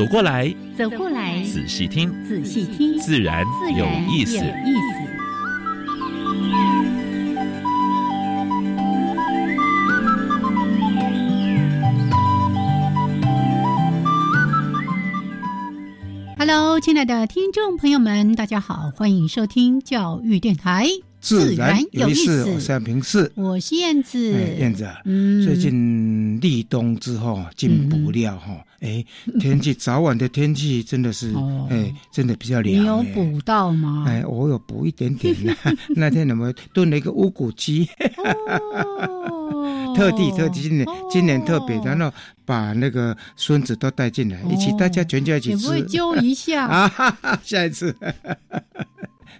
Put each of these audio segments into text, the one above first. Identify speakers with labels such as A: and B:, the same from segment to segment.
A: 走过来，
B: 走过来，
A: 仔细听，
B: 仔细听，
A: 自然有意思。
B: Hello，亲爱的听众朋友们，大家好，欢迎收听教育电台。
C: 自然有意思，我是平四，
B: 我是燕子，
C: 燕子。嗯，最近立冬之后进补料哈，哎，天气早晚的天气真的是，哎，真的比较凉。
B: 你有补到吗？
C: 哎，我有补一点点。那天怎么炖了一个乌骨鸡？特地特地今年今年特别，然后把那个孙子都带进来，一起大家全家一起吃。
B: 会揪一下
C: 啊？下一次。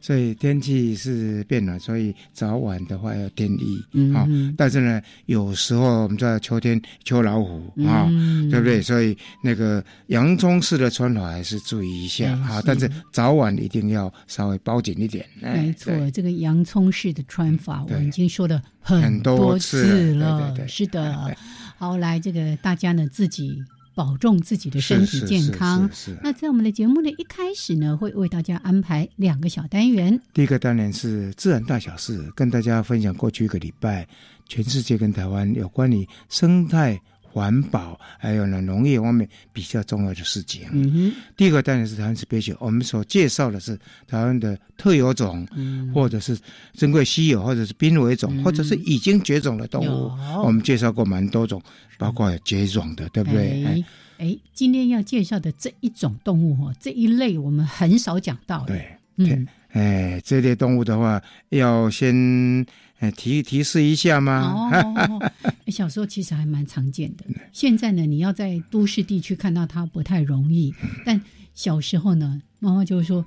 C: 所以天气是变暖，所以早晚的话要添衣啊。但是呢，有时候我们知道秋天秋老虎啊，对不对？所以那个洋葱式的穿法还是注意一下啊。但是早晚一定要稍微包紧一点。
B: 没错，这个洋葱式的穿法，我已经说了
C: 很
B: 多
C: 次
B: 了。是的，好，来这个大家呢自己。保重自己的身体健康。那在我们的节目的一开始呢，会为大家安排两个小单元。
C: 第一个单元是自然大小事，跟大家分享过去一个礼拜全世界跟台湾有关于生态。环保还有呢，农业方面比较重要的事情。嗯哼，第一个当然是台湾 special，我们所介绍的是台湾的特有种，或者是珍贵稀有，或者是濒危种，或者是已经绝种的动物。我们介绍过蛮多种，包括绝种的，对不对？
B: 哎，哎，今天要介绍的这一种动物哦，这一类我们很少讲到。
C: 对，嗯，哎，这类动物的话，要先。哎，提提示一下吗？
B: 哦，小时候其实还蛮常见的。现在呢，你要在都市地区看到它不太容易。但小时候呢，妈妈就会说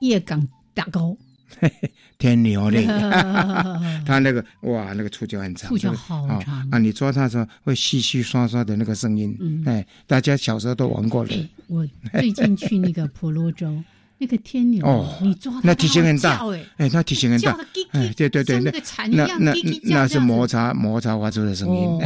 B: 夜港打高
C: 天牛嘞，它那个哇，那个触角很长，
B: 触角好长
C: 啊！你抓它的时候会细细刷刷的那个声音。哎，大家小时候都玩过了。
B: 我最近去那个婆罗洲。那个天牛哦，你抓它，
C: 那体型很大，哎，那体型很大，哎，对对对，那那那那是摩擦摩擦发出的声音，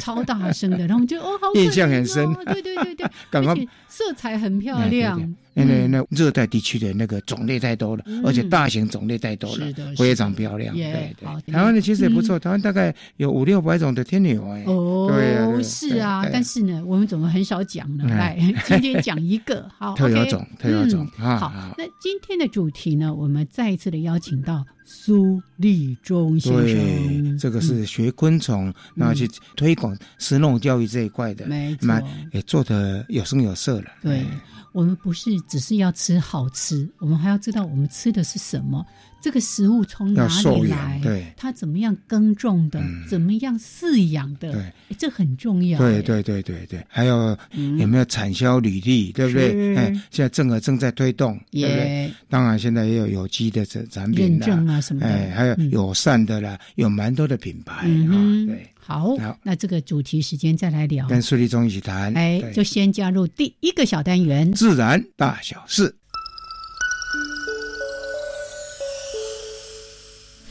B: 超大声的，然后我们就哦，好
C: 印象很深，
B: 对对对对，而且色彩很漂亮。
C: 因为那热带地区的那个种类太多了，而且大型种类太多了，非常漂亮。对对，台湾的其实也不错，台湾大概有五六百种的天牛哎。
B: 哦，对，是啊，但是呢，我们怎么很少讲呢？来，今天讲一个，好，
C: 特有种，特有种
B: 啊。好，那今天的主题呢，我们再一次的邀请到苏立忠先生，
C: 这个是学昆虫，然后去推广食农教育这一块的，
B: 没错，
C: 也做的有声有色了。
B: 对。我们不是只是要吃好吃，我们还要知道我们吃的是什么，这个食物从哪里来，
C: 对，
B: 它怎么样耕种的，怎么样饲养的，
C: 对，
B: 这很重要。
C: 对对对对对，还有有没有产销履历，对不对？哎，现在正儿正在推动，对不对？当然现在也有有机的产产品
B: 认证啊什么的，
C: 哎，还有友善的啦，有蛮多的品牌啊，对。
B: 好，那这个主题时间再来聊，
C: 跟苏立忠一起谈。
B: 哎，就先加入第一个小单元：
C: 自然大小事。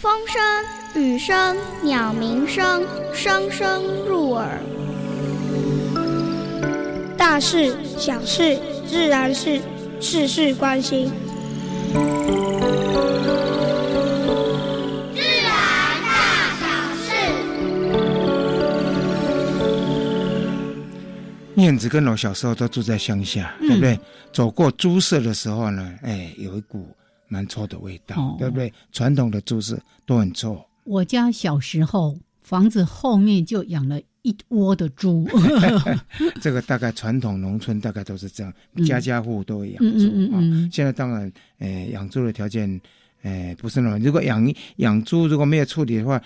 D: 风声、雨声、鸟鸣声，声声入耳。大事、小事、自然事，事事关心。
C: 自然大小事燕子跟我小时候都住在乡下，对不对？走过猪舍的时候呢，哎，有一股蛮臭的味道，对不对？传统的猪是都很臭。
B: 我家小时候房子后面就养了一窝的猪。
C: 这个大概传统农村大概都是这样，家家户户都会养猪啊。现在当然，呃，养猪的条件哎，不是那么。如果养养猪如果没有处理的话，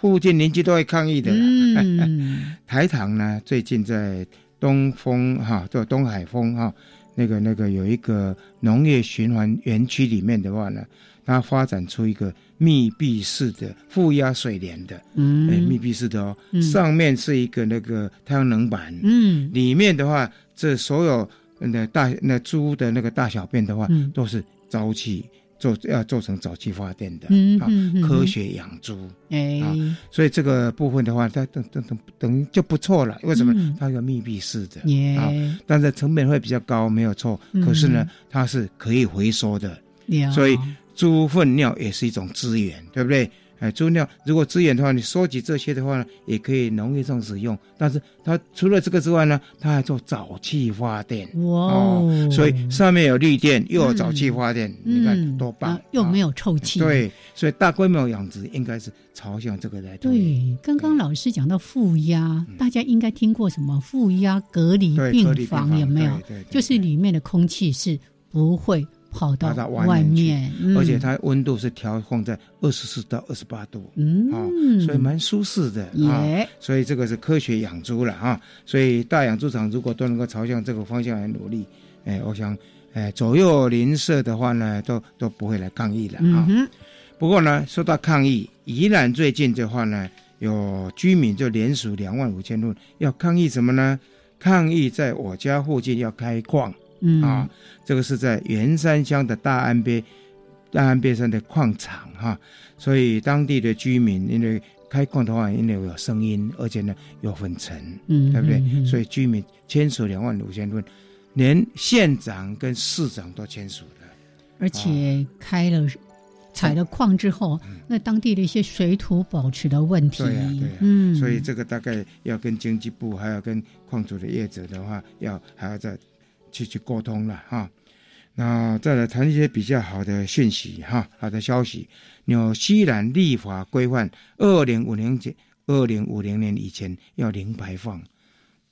C: 附近邻居都会抗议的。
B: 嗯，
C: 台糖呢，最近在东风哈，叫东海风哈，那个那个有一个农业循环园区里面的话呢，它发展出一个密闭式的负压水帘的，嗯，哎，密闭式的哦，上面是一个那个太阳能板，嗯，里面的话，这所有那大那猪的那个大小便的话，都是沼气。做要做成沼气发电的啊，科学养猪哎，所以这个部分的话，它等等等等于就不错了。为什么？它有密闭式的啊，但是成本会比较高，没有错。可是呢，它是可以回收的，所以猪粪尿也是一种资源，对不对？哎，猪尿如果资源的话，你收集这些的话呢，也可以农业上使用。但是它除了这个之外呢，它还做沼气发电。哇哦！所以上面有绿电，又有沼气发电，你看多棒！
B: 又没有臭气。
C: 对，所以大规模养殖应该是朝向这个来。
B: 对，刚刚老师讲到负压，大家应该听过什么负压隔离病房有没有？就是里面的空气是不会。跑到外面，
C: 而且它温度是调控在二十四到二十八度，嗯，啊，所以蛮舒适的啊。所以这个是科学养猪了啊。所以大养猪场如果都能够朝向这个方向来努力，哎，我想，哎，左右邻舍的话呢，都都不会来抗议了啊。不过呢，说到抗议，宜兰最近的话呢，有居民就连署两万五千户，要抗议什么呢？抗议在我家附近要开矿。嗯。啊，这个是在元山乡的大安边，大安边上的矿场哈，所以当地的居民因为开矿的话，因为有声音，而且呢有粉尘，嗯，对不对？所以居民签署两万五千份，连县长跟市长都签署了，
B: 而且开了采了矿之后，那当地的一些水土保持的问题，
C: 对呀对呀，嗯，所以这个大概要跟经济部还要跟矿主的业者的话，要还要再。去去沟通了哈，那再来谈一些比较好的讯息哈，好的消息。纽西兰立法规范，二零五零年二零五零年以前要零排放，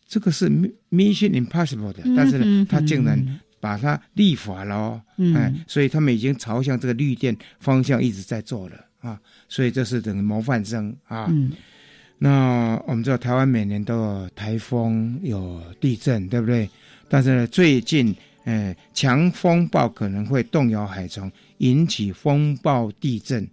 C: 这个是 mission impossible 的，但是呢，他竟然把它立法了哦，哎，所以他们已经朝向这个绿电方向一直在做了啊，所以这是等于模范生啊。那我们知道台湾每年都有台风、有地震，对不对？但是呢，最近，呃，强风暴可能会动摇海床，引起风暴地震。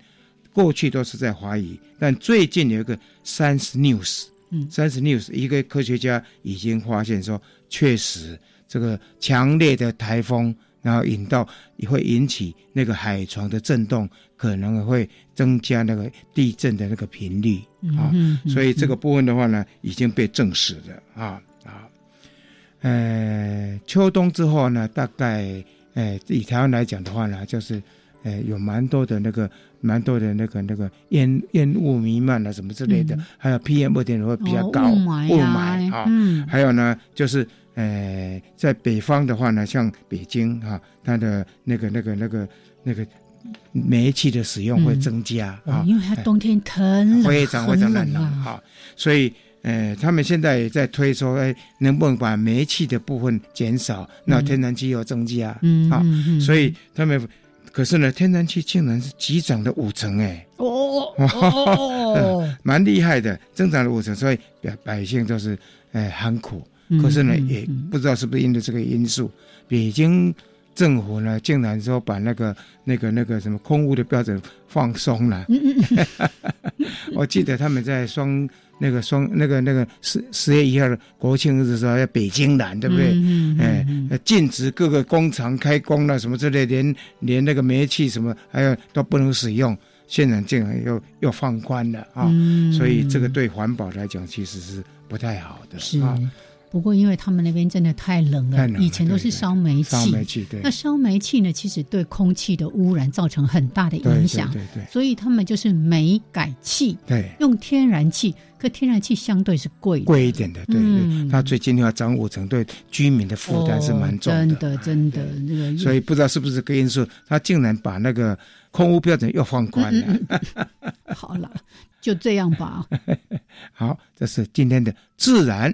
C: 过去都是在怀疑，但最近有一个 Science News，嗯，Science News 一个科学家已经发现说，确实这个强烈的台风，然后引到也会引起那个海床的震动，可能会增加那个地震的那个频率啊。所以这个部分的话呢，已经被证实了啊。呃，秋冬之后呢，大概，呃，以台湾来讲的话呢，就是，呃，有蛮多的那个，蛮多的那个那个烟烟雾弥漫啊，什么之类的，还有 PM 二点五会比较高，雾霾啊，还有呢，就是，呃，在北方的话呢，像北京哈，它的那个那个那个那个煤气的使用会增加啊，
B: 因为它冬天很冷，
C: 非常非常冷啊，所以。呃，他们现在也在推说，哎，能不能把煤气的部分减少，那天然气又增加，嗯啊，所以他们，可是呢，天然气竟然是急涨的五成，哎，哦哦，蛮厉害的，增长了五成，所以百百姓都是，哎，很苦。可是呢，也不知道是不是因为这个因素，北京政府呢，竟然说把那个那个那个什么空屋的标准放松了。我记得他们在双。那个双那个那个十十月一号的国庆日的时候，要北京南，对不对？嗯哎，禁止各个工厂开工了，什么之类，连连那个煤气什么，还有都不能使用。现在竟然又又放宽了啊！所以这个对环保来讲，其实是不太好的啊。
B: 不过，因为他们那边真的太冷了，以前都是烧煤气。
C: 烧煤气，对。
B: 那烧煤气呢，其实对空气的污染造成很大的影响。
C: 对对。
B: 所以他们就是煤改气，
C: 对，
B: 用天然气。可天然气相对是贵，
C: 贵一点的，对对。它最近要涨五成，对居民的负担是蛮重的。
B: 真的，真的，这个。
C: 所以不知道是不是这个因素，他竟然把那个空污标准又放宽了。
B: 好了，就这样吧。
C: 好，这是今天的自然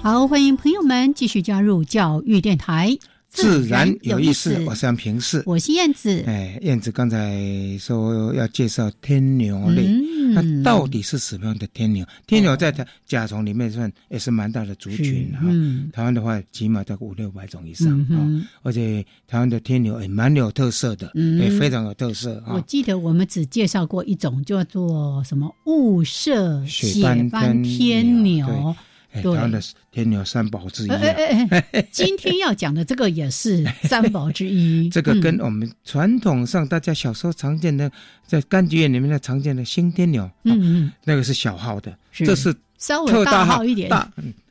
B: 好，欢迎朋友们继续加入教育电台，
C: 自然有意思。我是杨平视，
B: 我是燕子。
C: 哎，燕子刚才说要介绍天牛类，那到底是什么样的天牛？天牛在它甲虫里面算也是蛮大的族群哈。台湾的话，起码在五六百种以上啊。而且台湾的天牛也蛮有特色的，也非常有特色啊。
B: 我记得我们只介绍过一种，叫做什么雾社
C: 血
B: 斑天牛。
C: 台湾的天牛三宝之一。
B: 今天要讲的这个也是 三宝之一。
C: 这个跟我们传统上大家小时候常见的，在柑橘园里面的常见的新天牛，嗯嗯，那个是小号的，这是
B: 稍微大号一点。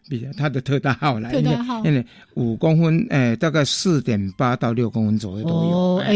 C: 比较它的特大号来，
B: 特大号，
C: 五公分，哎，大概四点八到六公分左右都有。哦，
B: 哎，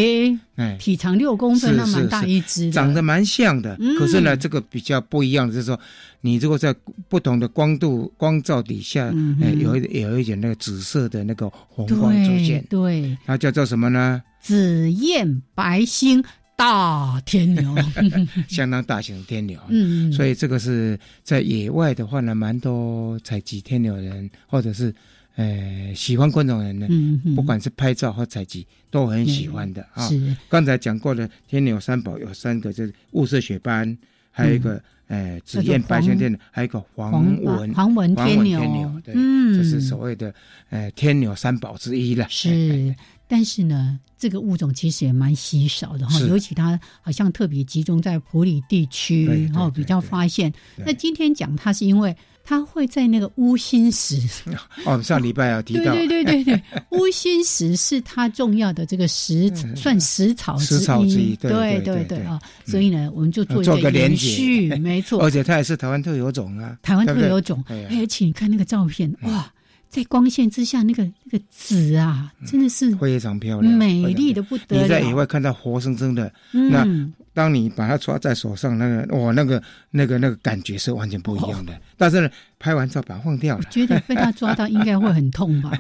B: 哎，体长六公分，那蛮大一只，
C: 长得蛮像的。可是呢，这个比较不一样的就是说，你如果在不同的光度、光照底下，哎，有一有一点那个紫色的那个红光出现，
B: 对，
C: 它叫做什么呢？
B: 紫焰白星。大天牛，
C: 相当大型的天牛，嗯，所以这个是在野外的话呢，蛮多采集天牛人，或者是呃喜欢昆虫人呢，嗯，不管是拍照或采集，都很喜欢的啊。是，刚才讲过的天牛三宝有三个，就是雾色雪斑，还有一个呃紫燕白星天牛，还有一个黄纹
B: 黄纹天牛，
C: 对，这是所谓的呃天牛三宝之一了。
B: 是。但是呢，这个物种其实也蛮稀少的哈，尤其它好像特别集中在普里地区，然后比较发现。那今天讲它是因为它会在那个乌心石
C: 哦，上礼拜有提
B: 到，对对对对对，乌心石是它重要的这个食算食草
C: 食草之一，
B: 对
C: 对对
B: 啊，所以呢，我们就做一个连续，没错，
C: 而且它也是台湾特有种啊，
B: 台湾特有种，而且你看那个照片，哇。在光线之下，那个那个紫啊，真的是
C: 非常漂亮，
B: 美丽的不得了。
C: 你在野外看到活生生的，那当你把它抓在手上，那个哇，那个那个那个感觉是完全不一样的。但是呢。拍完照把它放掉了，
B: 觉得被它抓到应该会很痛吧？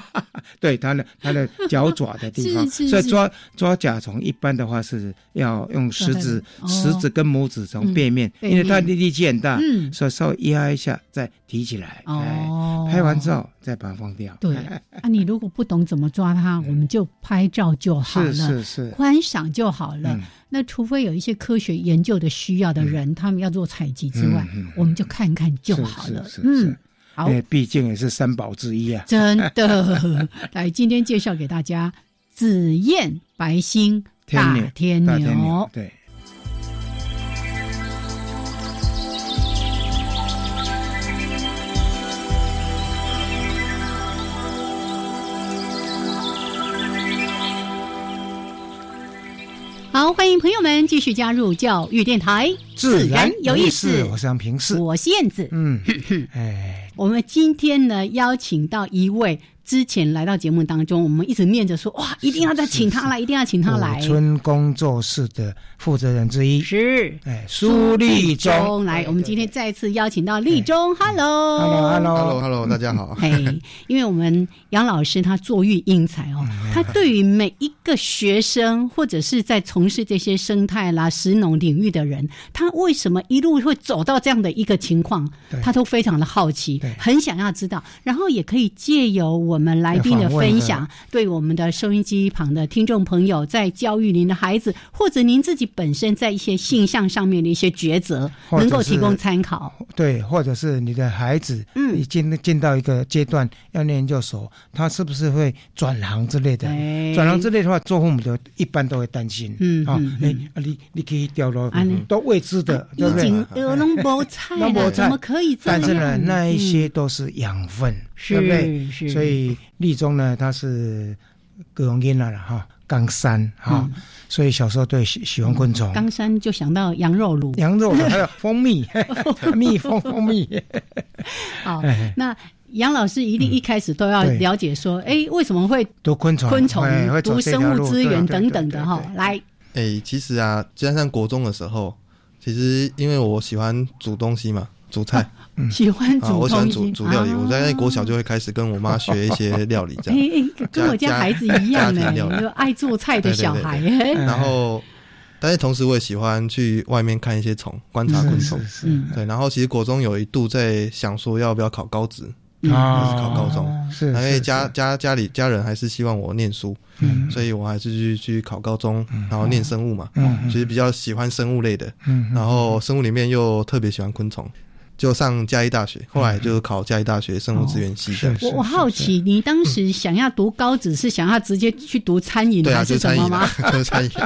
C: 对，它的它的脚爪的地方，所以抓抓甲虫一般的话是要用食指、食指跟拇指从背面，因为它的力气很大，所以稍微压一下再提起来。哦，拍完照再把它放掉。
B: 对 啊，你如果不懂怎么抓它，我们就拍照就好了，
C: 是是是，
B: 观赏就好了。那除非有一些科学研究的需要的人，他们要做采集之外，我们就看看就好了。
C: 嗯，好，毕竟也是三宝之一啊。
B: 真的，来，今天介绍给大家紫燕白星大天牛。
C: 对。
B: 好，欢迎朋友们继续加入教育电台，
C: 自然有意
B: 思。
C: 我是平世，
B: 我是燕子。嗯，哎，我们今天呢邀请到一位。之前来到节目当中，我们一直念着说哇，一定要再请他来，一定要请他来。
C: 村工作室的负责人之一。
B: 是。
C: 哎苏立忠
B: 来，我们今天再次邀请到立忠，Hello，Hello，Hello，Hello，
E: 大家好。
B: 嘿，因为我们杨老师他作育英才哦，他对于每一个学生或者是在从事这些生态啦、食农领域的人，他为什么一路会走到这样的一个情况，他都非常的好奇，很想要知道，然后也可以借由我。我们来宾的分享，对我们的收音机旁的听众朋友，在教育您的孩子，或者您自己本身在一些性向上面的一些抉择，能够提供参考。
C: 对，或者是你的孩子，嗯，已经进到一个阶段要念研究所，他是不是会转行之类的？转行之类的话，做父母的一般都会担心。嗯啊，哎，你你可以掉落，都未知的，对不对？
B: 有那么菜了，怎么可以？
C: 但是呢，那一些都是养分。对不对？所以立中呢，他是各种音了哈，冈山哈，所以小时候对喜喜欢昆虫。
B: 冈山就想到羊肉炉，
C: 羊肉 还有蜂蜜，蜜蜂蜂蜜。
B: 好，那杨老师一定一开始都要了解说，哎，为什么会
C: 读昆虫？
B: 昆虫读生物资源等等的哈。来，
E: 哎，其实啊，加上国中的时候。其实因为我喜欢煮东西嘛，煮菜
B: 喜欢
E: 啊，
B: 煮
E: 我喜欢
B: 东西
E: 煮煮料理。
B: 啊。
E: 我在国小就会开始跟我妈学一些料理，这样。
B: 哎哎，跟我家
E: 家
B: 孩子一样呢有爱做菜的小孩。
E: 然后，但是同时我也喜欢去外面看一些虫，观察昆虫。对，然后其实国中有一度在想说要不要考高职，
B: 嗯。
C: 啊，
E: 是考高中。
C: 是，
E: 因为家家家里家人还是希望我念书，
C: 嗯。
E: 所以我还是去去考高中，然后念生物嘛，
C: 嗯。
E: 其实比较喜欢生物类的，
C: 嗯。
E: 然后生物里面又特别喜欢昆虫，就上嘉义大学，后来就考嘉义大学生物资源系的。
C: 是
B: 我我好奇，你当时想要读高职，是想要直接去读餐饮还
E: 是
B: 什么吗
E: 餐饮啊？，就是 餐饮。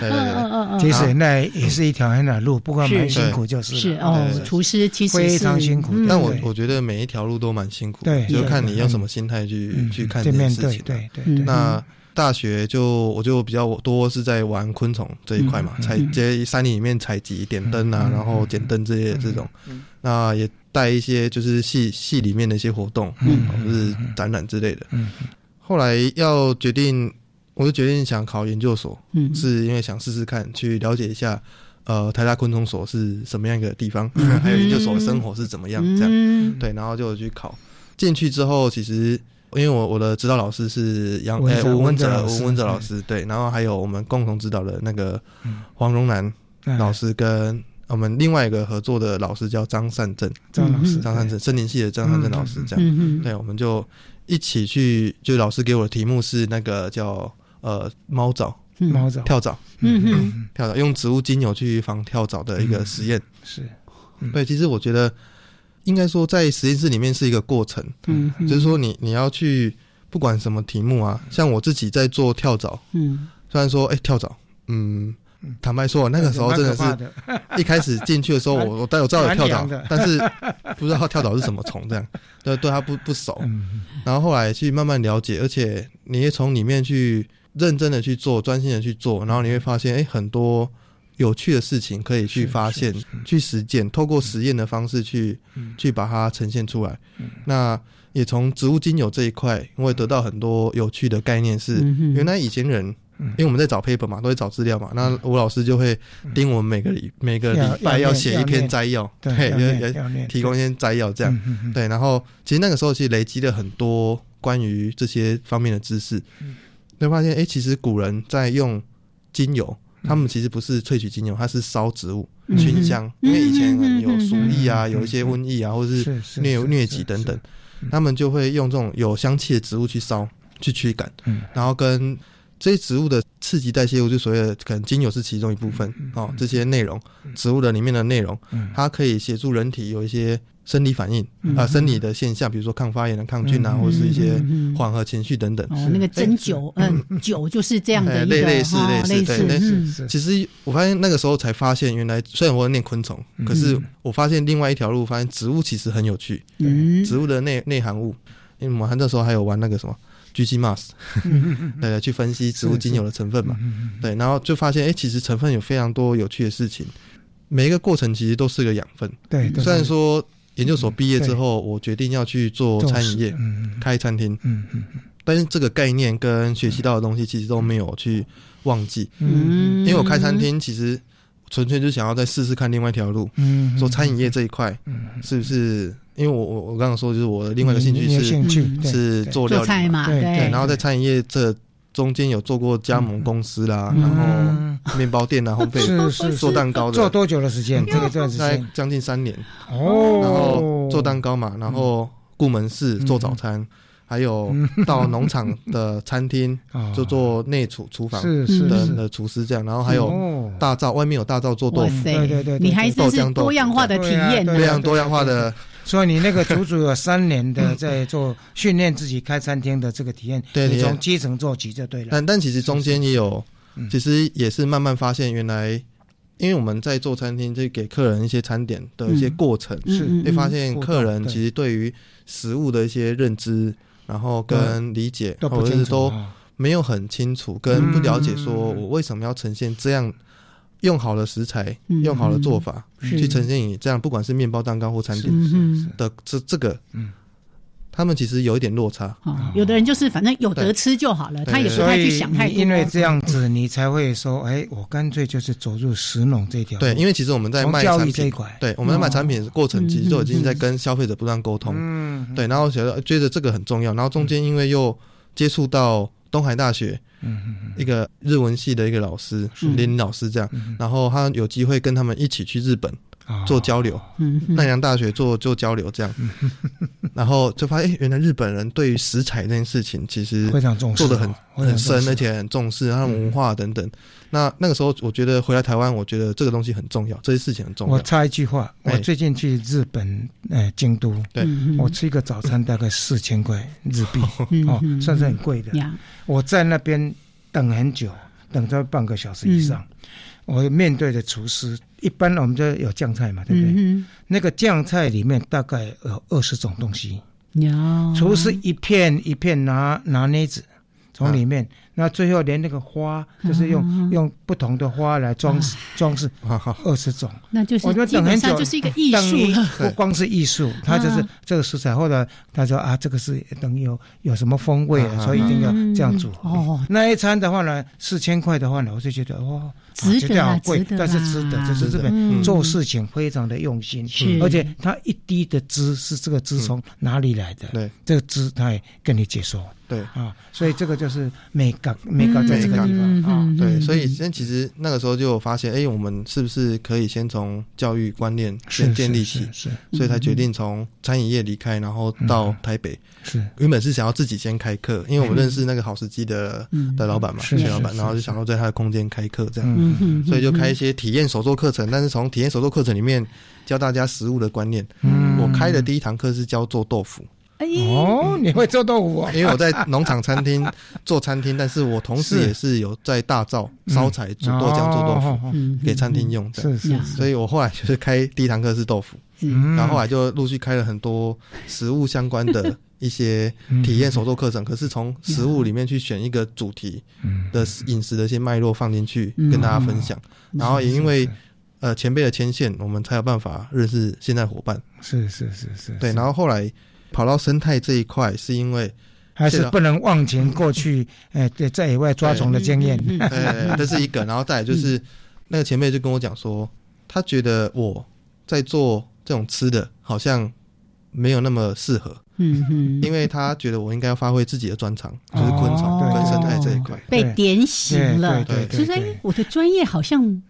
E: 对对对，
B: 嗯嗯
C: 其实那也是一条很难路，不过蛮辛苦就是
B: 是哦厨师其实
C: 非常辛苦
B: 嗯。
C: 对
E: 但我我觉得每一条路都蛮辛苦，
C: 对
E: 就是看你用什么心态去
C: 嗯
E: 去看这件事情。
C: 对对，
E: 那大学就我就比较多是在玩昆虫这一块嘛，
C: 嗯
E: 采接山里里面采集、点灯啊，
C: 嗯
E: 然后捡灯这些这种
C: 嗯，
E: 那也带一些就是系系里面的一些活动，
C: 嗯
E: 或是展览之类的。
C: 嗯
E: 后来要决定，我就决定想考研究所，
B: 嗯
E: 是因为想试试看，去了解一下。呃，台大昆虫所是什么样一个地方？
B: 嗯
E: 还有研究所的生活是怎么样？这样，
B: 嗯
E: 对，然后就去考。进去之后，其实因为我我的指导老师是杨
C: 文哲
E: 诶吴文
C: 文哲
E: 吴文哲老师，对，然后还有我们共同指导的那个
C: 嗯。
E: 黄荣南
C: 嗯
E: 老师，跟我们另外一个合作的老师叫张善正，
C: 张老师，
E: 张善正森林系的张善正老师，这样，对，我们就一起去，就老师给我的题目是那个叫呃猫藻
B: 嗯。
C: 猫爪，
E: 跳蚤，
B: 嗯嗯。
E: 跳蚤用植物精油去防跳蚤的一个实验。
C: 是。
E: 对，其实我觉得应该说在实验室里面是一个过程，就是说你你要去不管什么题目啊，像我自己在做跳蚤，
B: 嗯。
E: 虽然说哎、跳蚤，嗯。坦白说，那个时候真的是 一开始进去的时候，我我当有知道有跳蚤但是不知道跳蚤是什么虫，这样 对对它不不熟。
C: 嗯。
E: 然后后来去慢慢了解，而且你也从里面去认真的去做，专心的去做，然后你会发现，哎，很多有趣的事情可以去发现、去实践，透过实验的方式去、
C: 嗯。
E: 去把它呈现出来。那也从植物精油这一块，因为得到很多有趣的概念是，
B: 嗯
E: 原来以前人。因为我们在找 paper 嘛，都会找资料嘛。那吴老师就会盯我们每个礼每个礼拜
C: 要
E: 写一篇摘要，
C: 对
E: 提供一些摘要这样。对，然后其实那个时候其实累积了很多关于这些方面的知识，
C: 嗯。
E: 会发现哎，其实古人在用精油，
C: 嗯
E: 他们其实不是萃取精油，它是烧植物
B: 嗯。
E: 熏香，因为以前有
B: 嗯
E: 鼠疫啊，
C: 嗯。
E: 有一些瘟疫啊，或者
C: 是
E: 疟疟疾等等，他们就会用这种有香气的植物去烧去驱赶，
C: 嗯。
E: 然后跟这些植物的刺激代谢物，就所谓的可能精油是其中一部分哦，这些内容，植物的里面的内容，
C: 嗯。
E: 它可以协助人体有一些生理反应
B: 嗯。
E: 啊、生理的现象，比如说抗发炎的抗菌啊，
C: 嗯
E: 或者是一些缓和情绪等等。
B: 哦，那个针灸，嗯，灸就是这样的一个
E: 哎类类似类似
B: 类似，
E: 对类似。其实我发现那个时候才发现，原来虽然我念昆虫，
C: 嗯
E: 可是我发现另外一条路，发现植物其实很有趣，
B: 嗯。
E: 植物的内内含物，因为我们那时候还有玩那个什么 GC-MAS，对 对，去分析植物精油的成分嘛，对，然后就发现，哎，其实成分有非常多有趣的事情，每一个过程其实都是个养分。
C: 对，
E: 虽然说研究所毕业之后，我决定要去做
C: 做
E: 餐饮业，
C: 嗯
E: 开餐厅，
C: 嗯嗯
E: 但是这个概念跟学习到的东西其实都没有去忘记，
B: 嗯，
E: 因为我开餐厅其实纯粹就想要再试试看另外一条路，
C: 嗯，
E: 说餐饮业这一块
C: 嗯
E: 是不是？因为我我我刚刚说就是我的另外一个兴趣是是
B: 做
E: 做料理
B: 菜嘛，
C: 对。
E: 对，然后在餐饮业这中间有做过加盟公司啦，然
C: 嗯。
E: 后面包店啊、烘焙
C: 是是
E: 做蛋糕的，
C: 做多久的时间？这个段时间？
E: 将近三年。
C: 哦，
E: 然后做蛋糕嘛，然后顾门市做早餐，还有到农场的餐厅
C: 哦。
E: 就做内厨厨房
C: 是是是，
E: 的的厨师这样，然后还有
C: 哦。
E: 大灶，外面有大灶做豆腐，
B: 哇塞，
C: 对对对对
B: 你还真是多样化的体验
C: 对啊
E: 非常多样化的。
C: 所以你那个足足有三年的在做训练自己开餐厅的这个体验，你
E: 对你
C: 从基层做起就对了。
E: 但但其实中间也有
C: 嗯，
E: 其实也是慢慢发现，原来因为我们在做餐厅，就给客人一些餐点的一些过程，
C: 是
B: 嗯
E: 会发现客人其实对于食物的一些认知，然后跟理解，或者是都
C: 啊
E: 没有很清楚，跟不了解说
C: 嗯。
E: 我为什么要呈现这样用好的食材、
B: 嗯
E: 用好的做法、去呈现你这样，不管是面包、蛋糕或产品
B: 嗯
E: 的这这个
C: 嗯
E: 他们其实有一点落差。
B: 哦，有的人就是反正有得吃就好了，他也不太去想太多。
C: 因为这样子，你才会说，哎，我干脆就是走入食农这条。
E: 对，因为其实我们在卖产品，对，我们在卖产品的过程，其实就已经在跟消费者不断沟通。嗯，对，然后觉得觉得这个很重要，然后中间因为又接触到东海大学，嗯一个日文系的一个老师林老师这样，然后他有机会跟他们一起去日本。做交流，奈良大学做做交流这样，然后就发现，哎，原来日本人对于食材这件事情其实
C: 非常重视，
E: 做的很很深，而且很重视他们文化等等。那那个时候，我觉得回来台湾，我觉得这个东西很重要，这些事情很重要。
C: 我插一句话，我最近去日本，呃，京都，
E: 对
C: 我吃一个早餐大概四千块日币，哦，算是很贵的。我在那边等很久，等到半个小时以上。我面对的厨师，一般我们这有酱菜嘛，对不对？那个酱菜里面大概有二十种东西。厨师一片一片拿拿镊子从里面。那最后连那个花，就是用用不同的花来装饰装饰，二十种。
B: 那就是我觉得等很久，就是一个艺术
C: 不光是艺术，它就是这个食材，或者他说啊，这个是等于有有什么风味，所以一定要这样煮。哦，那一餐的话呢，四千块的话呢，我就觉得哇，
B: 值得，
C: 贵，但是值得，就是这边做事情非常的用心，而且他一滴的汁是这个汁从哪里来的？
E: 对，
C: 这个汁他也跟你解说。
E: 对。
C: 啊，所以这个就是美感，美感在这个地方啊。
E: 对，所以先其实那个时候就发现，哎，我们是不是可以先从教育观念先建立起？
C: 是，
E: 所以才决定从餐饮业离开，然后到台北。
C: 是，
E: 原本是想要自己先开课，因为我认识那个好时机的的老板嘛，徐老板，然后就想要在他的空间开课这样，所以就开一些体验手作课程。但是从体验手作课程里面教大家食物的观念。我开的第一堂课是教做豆腐。
C: 哦，你会做豆腐啊？
E: 因为我在农场餐厅做餐厅，但是我同时也是有在大灶烧柴煮豆浆做豆腐给餐厅用的。
C: 是是，
E: 所以我后来就是开第一堂课是豆腐，然后后来就陆续开了很多食物相关的一些体验手作课程。可是从食物里面去选一个主题的饮食的一些脉络放进去跟大家分享，然后也因为呃前辈的牵线，我们才有办法认识现在伙伴。
C: 是是是是，
E: 对，然后后来。跑到生态这一块，是因为
C: 还是不能忘情过去？哎，对，在野外抓虫的经验，
E: 对，这是一个。然后再来就是，那个前辈就跟我讲说，他觉得我在做这种吃的，好像没有那么适合。嗯哼，因为他觉得我应该要发挥自己的专长，就是昆虫跟生态这一块，
B: 被点醒了。对对，所以我的专业好像。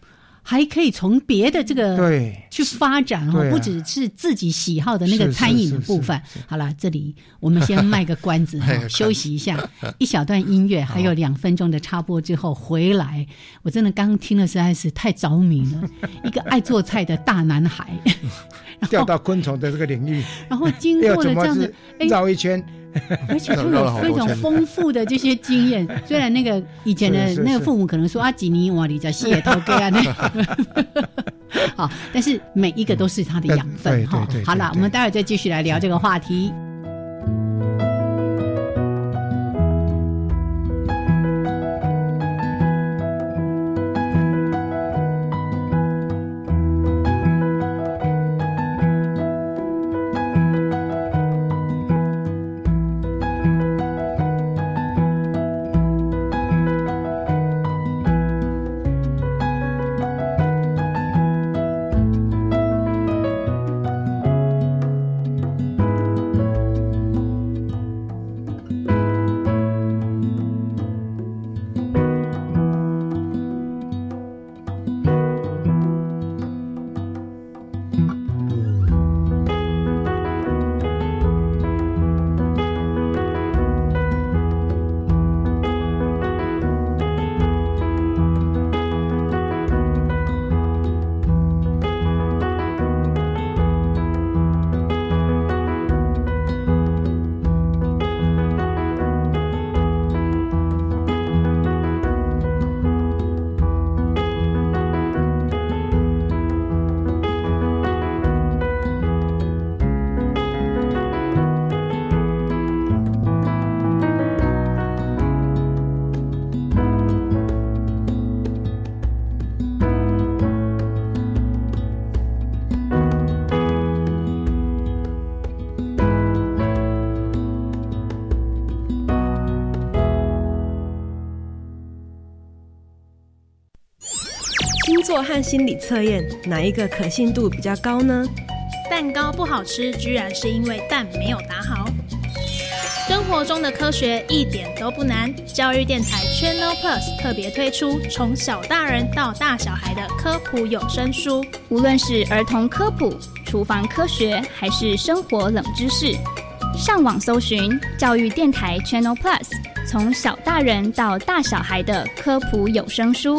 B: 还可以从别的这个
C: 对
B: 去发展哈，不只是自己喜好的那个餐饮的部分。好了，这里我们先卖个关子，休息一下，一小段音乐，还有两分钟的插播之后回来。我真的刚听了实在是太着迷了，一个爱做菜的大男孩，
C: 掉到昆虫的这个领域，
B: 然后经过了这样子
C: 绕一圈。
B: 而且就有非常丰富的这些经验。虽然那个以前的那个父母可能说啊，几年我，你在西野头给啊那，好，但是每一个都是他的养分哈。好了，我们待会儿再继续来聊这个话题。
F: 星心理测验，哪一个可信度比较高呢？
G: 蛋糕不好吃，居然是因为蛋没有打好。生活中的科学一点都不难。教育电台 Channel Plus 特别推出从小大人到大小孩的科普有声书，
H: 无论是儿童科普、厨房科学，还是生活冷知识，上网搜寻教育电台 Channel Plus，从小大人到大小孩的科普有声书。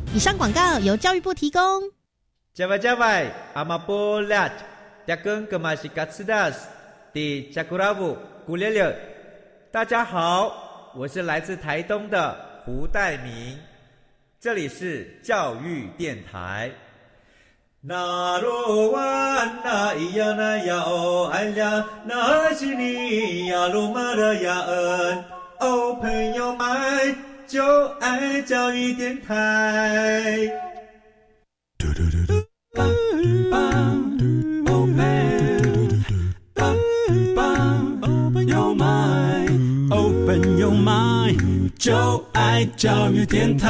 I: 以上广告由教育部提供。
J: 加外加外，阿玛波拉，扎根格玛西卡斯达斯，迪加古拉布古列列。大家好，我是来自台东的胡代明，这里是教育电台。那罗哇那咿呀那呀哦哎呀，那是你呀鲁玛的呀恩哦，朋友们就爱教育电台。就爱教育电台。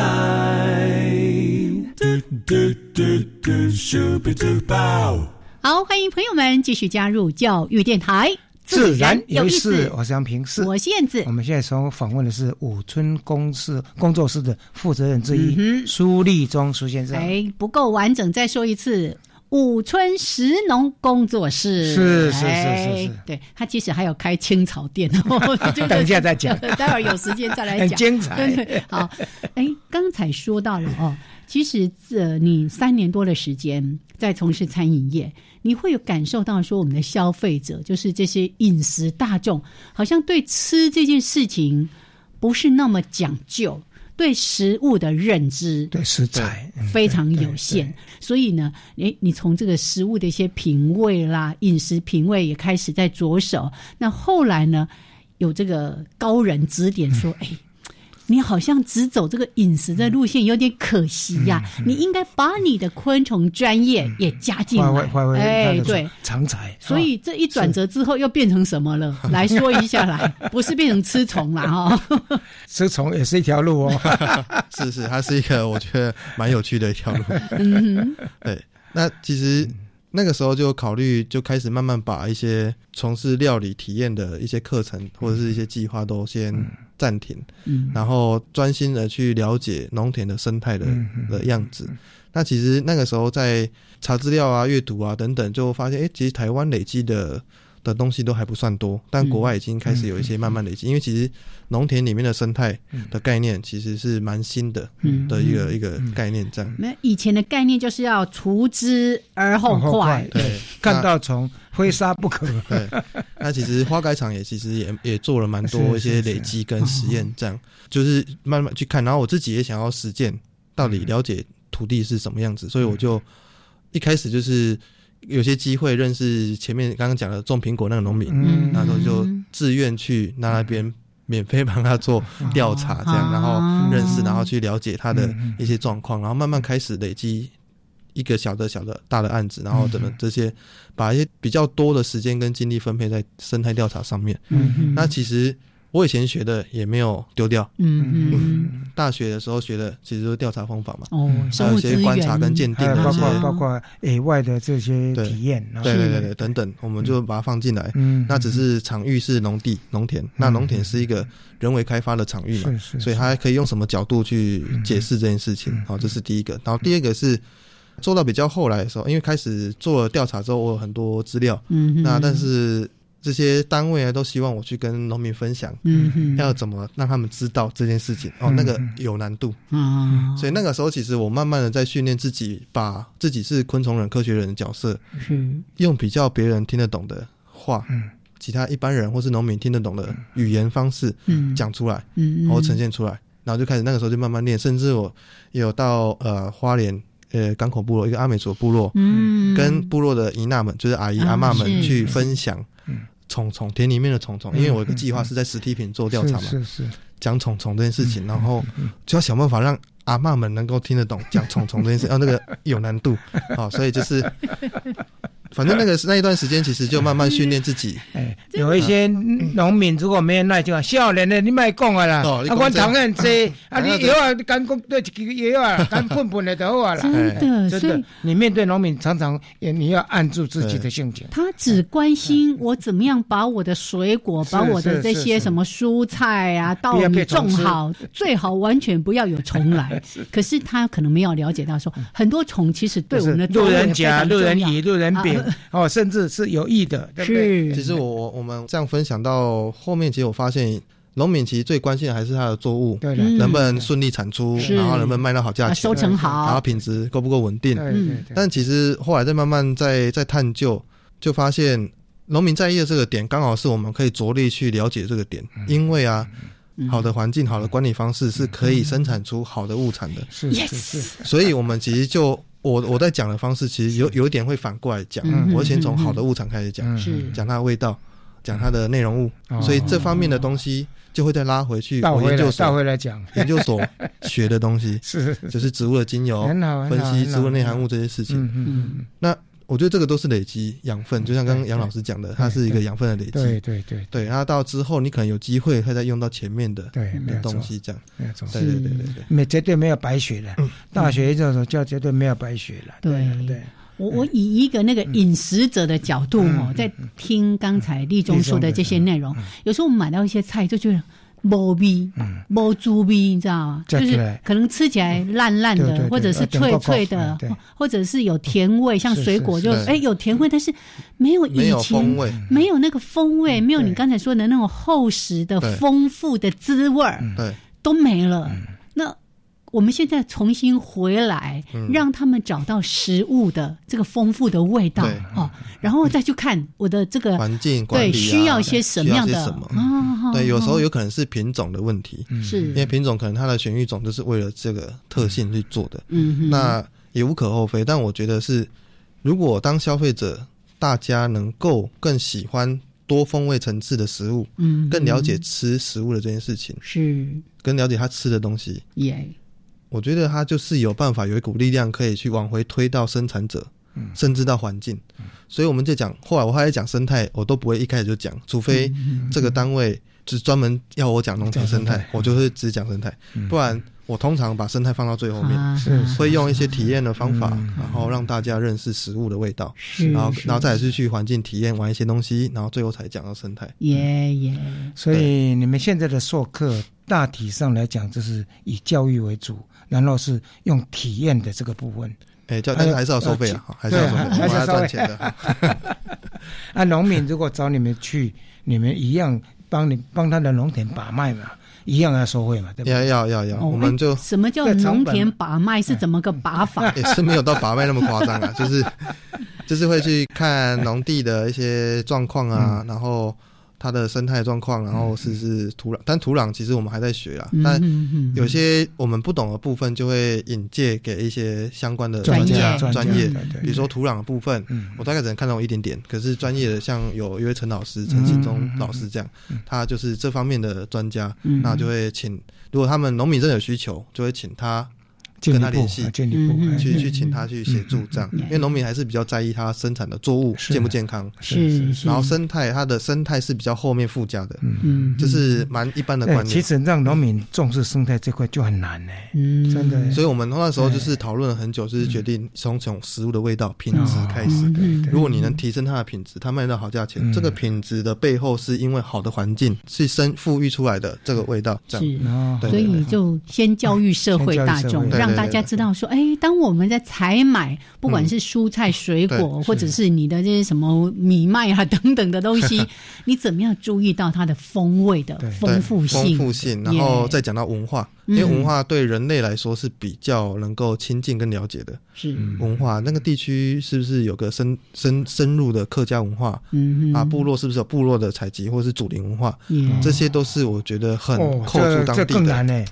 B: 好，欢迎朋友们继续加入教育电台，
C: 自然有意思。我是杨平，是
B: 我是燕子。
C: 我们现在所访问的是五村公司工作室的负责人之一苏立忠苏先生。
B: 哎，不够完整，再说一次。五村石农工作室
C: 是是是是是，
B: 对他其实还有开青草店
C: 哦，等一下再讲，
B: 待会儿有时间再来讲，
C: 很精彩。
B: 好，哎，刚才说到了哦，其实这你三年多的时间在从事餐饮业，你会有感受到说我们的消费者，就是这些饮食大众，好像对吃这件事情不是那么讲究。对食物的认知，
C: 对食材
B: 非常有限，所以呢，诶，你从这个食物的一些品味啦，饮食品味也开始在着手。那后来呢，有这个高人指点说，哎。你好像只走这个饮食的路线，有点可惜呀。你应该把你的昆虫专业也加进来。
C: 哎，对，常才。
B: 所以这一转折之后，又变成什么了？来说一下来，不是变成吃虫了哈？
C: 吃虫也是一条路哦。
E: 是是，它是一个我觉得蛮有趣的一条路。嗯，对。那其实那个时候就考虑，就开始慢慢把一些从事料理体验的一些课程或者是一些计划都先。暂停，然后专心的去了解农田的生态的的样子。那其实那个时候在查资料啊、阅读啊等等，就发现，哎，其实台湾累积的的东西都还不算多，但国外已经开始有一些慢慢累积。因为其实农田里面的生态的概念其实是蛮新的的一个一个概念，这样。
B: 那以前的概念就是要除之而后快，
E: 对，
C: 看到虫。非杀不可。
E: 对，那其实花改厂也其实也也做了蛮多一些累积跟实验，这样就是慢慢去看。然后我自己也想要实践，到底了解土地是什么样子，所以我就一开始就是有些机会认识前面刚刚讲的种苹果那个农民，那时候就自愿去那那边免费帮他做调查，这样然后认识，然后去了解他的一些状况，然后慢慢开始累积。一个小的、小的、大的案子，然后等等这些，把一些比较多的时间跟精力分配在生态调查上面。嗯。那其实我以前学的也没有丢掉。嗯嗯。大学的时候学的其实都是调查方法嘛。哦。还有一些观察跟鉴定的
C: 一些，包括野外的这些体验。
E: 对对对对，等等，我们就把它放进来。嗯。那只是场域是农地、农田，那农田是一个人为开发的场域嘛，所以它可以用什么角度去解释这件事情？好，这是第一个。然后第二个是。做到比较后来的时候，因为开始做了调查之后，我有很多资料，
B: 嗯哼
E: 那但是这些单位啊都希望我去跟农民分享，
B: 嗯
E: 要怎么让他们知道这件事情哦，
B: 嗯。
E: 那个有难度，
B: 啊，
E: 所以那个时候其实我慢慢的在训练自己，把自己是昆虫人、科学人的角色，
B: 是。
E: 用比较别人听得懂的话，
C: 嗯。
E: 其他一般人或是农民听得懂的语言方式，
B: 嗯。
E: 讲出来，然后呈现出来，然后就开始那个时候就慢慢练，甚至我也有到呃花莲呃港口部落一个阿美族部落，
B: 嗯。
E: 跟部落的姨娜们，就是阿姨、
B: 啊
E: 阿嬷们去分享虫虫田里面的虫虫，因为我有个计划是在实体品做调查嘛，
C: 是是是，
E: 讲虫虫这件事情，然后就要想办法让阿嬷们能够听得懂讲虫虫这件事，啊，那个有难度啊，所以就是，反正那个那一段时间，其实就慢慢训练自己。
C: 哎，有一些农民如果没有耐就少年的，你莫讲啊啦，啊，我糖很济，啊，
E: 啊
C: 你药啊，你干讲对一支药啊，干喷喷的就好啊啦。
B: 真的
C: 哎真的。
B: 所以，
C: 你面对农民，常常也你要按住自己的性情。
B: 他只关心我怎么样把我的水果、把我的这些什么蔬菜啊、稻米种好，最好完全不要有虫来。可是他可能没有了解到说，很多虫其实对我们的
C: 路人
B: 甲、
C: 甲、路人乙、路人丙
B: 啊，
C: 哦，甚至是有益的，对不对？
E: 其实我我我们这样分享到后面，其实我发现农民其实最关心的还是他的作物，
C: 对
B: 的嗯。
E: 能不能顺利产出，然后能不能卖到好价
B: 啊
E: 钱，
B: 收成好。
E: 然后品质够不够稳定。
C: 对对对。
E: 但其实后来再慢慢再再探究，就发现农民在意的这个点，刚好是我们可以着力去了解这个点，因为啊。好的环境、好的管理方式是可以生产出好的物产的，
C: 是是是，
E: 所以我们其实就我我在讲的方式，其实有有一点会反过来讲，
C: 嗯
E: 我先从好的物产开始讲，
B: 是。
E: 讲它的味道，讲它的内容物，
C: 哦。
E: 所以这方面的东西就会再拉回去
C: 倒回来
E: 我研究所
C: 倒回来讲。
E: 研究所 学的东西，
C: 是
E: 就是植物的精油分析植物内含物这些事情。
C: 嗯嗯嗯，
E: 那我觉得这个都是累积养分，就像刚刚杨老师讲的，它是一个养分的累积。
C: 对对对
E: 对，然后到之后你可能有机会会再用到前面的
C: 对
E: 东西，这样。
C: 没有错，
E: 对对对对对。
C: 没绝对没有白学的，大学这种叫绝对没有白学了。
B: 对。
C: 对，
B: 我我以一个那个饮食者的角度
C: 嗯
B: 哦，在听刚才立中说的这些内容，有时候我们买到一些菜就觉得。无味，无猪味，你知道吗？就是可能吃起来烂烂的，或者是脆脆的或者是有甜味，像水果就哎有甜味，但是没有以前没有那个风味，没有你刚才说的那种厚实的丰富的滋味儿，
E: 对，
B: 都没了。那我们现在重新回来，
E: 嗯。
B: 让他们找到食物的这个丰富的味道
E: 对。
B: 哦，然后再去看我的这个
E: 环境管理啊
B: 对需要一些什么样的
E: 需要什么。
B: 哦
E: 对，有时候
B: 哦
E: 有可能是品种的问题，
B: 是。
E: 因为品种可能它的选育种就是为了这个特性去做的，
B: 嗯哼。
E: 那也无可厚非。但我觉得是，如果当消费者大家能够更喜欢多风味层次的食物，
B: 嗯。
E: 更了解吃食物的这件事情，
B: 是。
E: 更了解他吃的东西，
B: 耶，
E: 我觉得他就是有办法有一股力量可以去往回推到生产者，甚至到环境。所以我们就讲，后来我还在讲生态，我都不会一开始就讲，除非这个单位就是专门要我讲农场生态，我就会只讲生态，不然我通常把生态放到最后面，
B: 啊是是
E: 会用一些体验的方法，然后让大家认识食物的味道，
B: 是
E: 然后然后再来是去环境体验玩一些东西，然后最后才讲到生态。
B: 耶耶，
C: 所以你们现在的授课大体上来讲，就是以教育为主，然后是用体验的这个部分。
E: 哎，教但是还是要收费啊，还是要收费，
C: 还是要
E: 赚钱的。
C: 啊，农民如果找你们去，你们一样帮你帮他的农田把脉嘛，一样要收费嘛，对不对？
E: 要要要要，
B: 哦
E: 我们就
B: 哎什么叫农田把脉是怎么个把法？
E: 也 是没有到把脉那么夸张啊，就是就是会去看农地的一些状况啊，然后它的生态状况，然后是是土壤，但土壤其实我们还在学啦，
B: 嗯
E: 但有些我们不懂的部分就会引介给一些相关的
C: 专
E: 家
B: 业专
E: 专业比如说土壤的部分，
C: 嗯。
E: 我大概只能看到一点点，可是专业的像有一位陈老师、陈信忠老师这样，他就是这方面的专家，
B: 嗯
E: 那就会请，如果他们农民真的有需求，就会请他跟他联系。去去请他去协助这样，
B: 嗯
E: 因为农民还是比较在意他生产的作物健不健康，
B: 是是，
E: 然后生态它的生态是比较后面附加的，
B: 嗯
E: 这是蛮一般的，观念。
C: 其实让农民重视生态这块就很难呢，
B: 嗯。
C: 真的。
E: 所以我们那时候就是讨论了很久，就是决定从从食物的味道品质开始。如果你能提升它的品质，它卖到好价钱，
C: 嗯。
E: 这个品质的背后是因为好的环境是生富裕出来的这个味道，这样。
B: 是。
C: 哦。
E: 对
B: 所以就先教育社会大众，
E: 对
B: 让大家知道说，哎，当我们在采买，不管是蔬菜、水果，或者是你的这些什么米麦啊 等等的东西，你怎么样注意到它的风味的丰富性？
E: 丰富性，然后再讲到文化，因为文化对人类来说是比较能够亲近跟了解的。
B: 是
E: 文化那个地区是不是有个深深深入的客家文化？嗯啊，部落是不是有部落的采集，或者是祖灵文化？嗯这些都是我觉得很扣住当地的。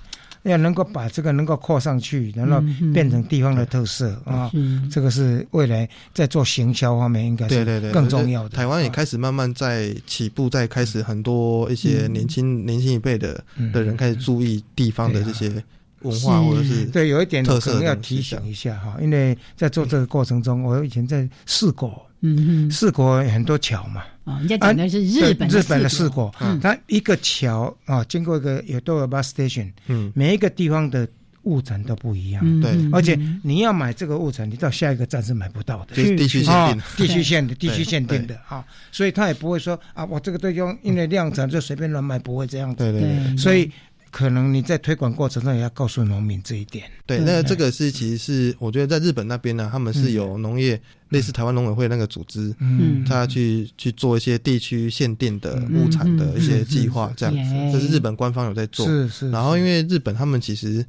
C: 要能够把这个能够扩上去，然后变成地方的特色啊，这个是未来在做行销方面应该是更重要的。
E: 台湾也开始慢慢在起步，在开始很多一些年轻年轻一辈的的人开始注意地方的这些文化或者是
C: 对有一点
E: 可能
C: 要提醒一下哈，因为在做这个过程中，我以前在试过。
B: 嗯
C: 嗯，四国很多桥嘛，
B: 啊，人家讲的是日本
C: 日本的四国，它一个桥啊，经过一个有都有 bus station，嗯，每一个地方的物产都不一样，
E: 对，
C: 而且你要买这个物产，你到下一个站是买不到的，
E: 地区限定，
C: 地区限的，地区限定的啊，所以他也不会说啊，我这个地方因为量产就随便乱卖，不会这样子，
E: 对。对对，
C: 所以。可能你在推广过程中也要告诉农民这一点。
E: 对，那这个是其实是我觉得在日本那边呢，他们是有农业类似台湾农委会那个组织，嗯，他去去做一些地区限定的物产的一些计划，这样子，这是日本官方有在做。
C: 是是。
E: 然后因为日本他们其实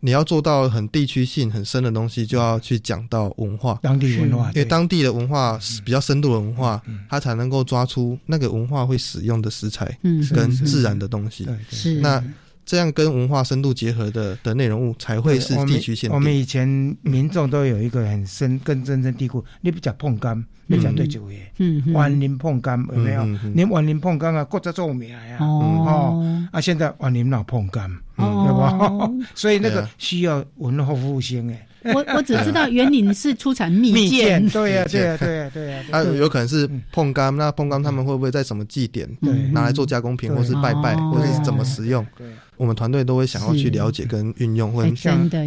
E: 你要做到很地区性很深的东西，就要去讲到文化，
C: 当地文化，
E: 因为当地的文化比较深度的文化，它才能够抓出那个文化会使用的食材，嗯，跟自然的东西。
B: 是
E: 那。这样跟文化深度结合的的内容物才会是地区性。
C: 我们以前民众都有一个很深、更根深蒂固，你不讲碰柑，你讲对酒业，嗯，万林碰柑有没有？你万林碰柑啊，国家著名啊，哦，啊，现在万林老碰柑，对吧？所以那个需要文化复兴哎。
B: 我我只知道园林是出产蜜饯，
C: 对呀对呀对呀对呀。
E: 啊，有可能是碰柑，那碰柑他们会不会在什么祭典拿来做加工品，或是拜拜，或者是怎么使用？我们团队都会想要去了解跟运用，或者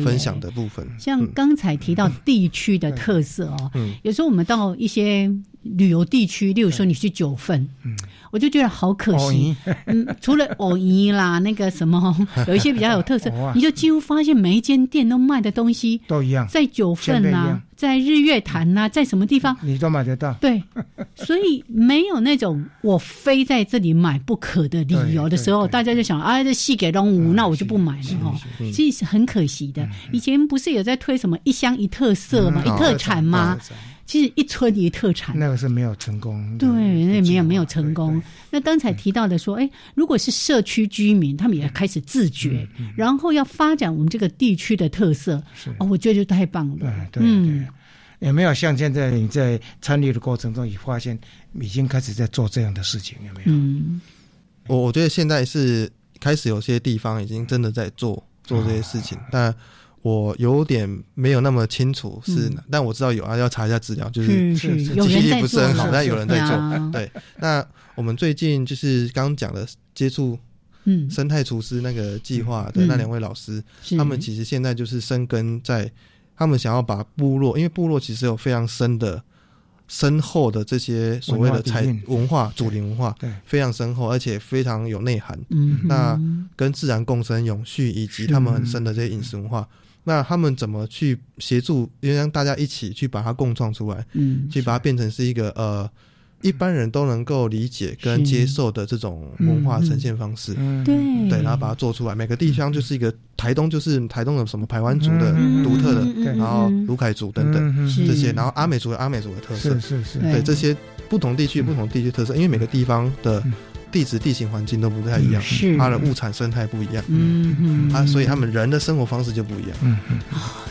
E: 分享的部分。
B: 像刚才提到地区的特色哦，有时候我们到一些旅游地区，例如说你去九份，我就觉得好可惜。嗯，除了藕泥啦，那个什么，有一些比较有特色，你就几乎发现每一间店都卖的东西
C: 都一样，
B: 在九份呐。在日月潭呐，在什么地方
C: 你都买得到？
B: 对，所以没有那种我非在这里买不可的理由的时候，大家就想啊，这戏给东吴，那我就不买了哈。其实很可惜的。以前不是有在推什么一乡一特色嘛？一特产吗？其实一村一特产，
C: 那个是没有成功。
B: 对，那没有没有成功。那刚才提到的说，哎，如果是社区居民，他们也开始自觉，然后要发展我们这个地区的特色，哦，我觉得就太棒了。
C: 对对对，有没有像现在你在参与的过程中，也发现已经开始在做这样的事情？有没有？
B: 嗯，
E: 我我觉得现在是开始有些地方已经真的在做做这些事情，但。我有点没有那么清楚是，但我知道有啊，要查一下资料，就是记忆力不是很好，但有人在做。对，那我们最近就是刚刚讲的接触，嗯，生态厨师那个计划的那两位老师，他们其实现在就是生根在，他们想要把部落，因为部落其实有非常深的、深厚的这些所谓的才文化、祖灵文化，
C: 对，
E: 非常深厚，而且非常有内涵。嗯，那跟自然共生、永续，以及他们很深的这些饮食文化。那他们怎么去协助，让大家一起去把它共创出来，嗯，去把它变成是一个呃一般人都能够理解跟接受的这种文化呈现方式，
B: 对。
E: 对，然后把它做出来。每个地方就是一个台东，就是台东的什么台湾族的独特的，然后卢凯族等等这些，然后阿美族有阿美族的特色，
C: 是是是，
E: 对这些不同地区不同地区特色，因为每个地方的。地质地形环境都不太一样，
B: 是。
E: 它的物产生态不一样，
B: 嗯嗯，
E: 啊，所以他们人的生活方式就不一样，
C: 嗯嗯，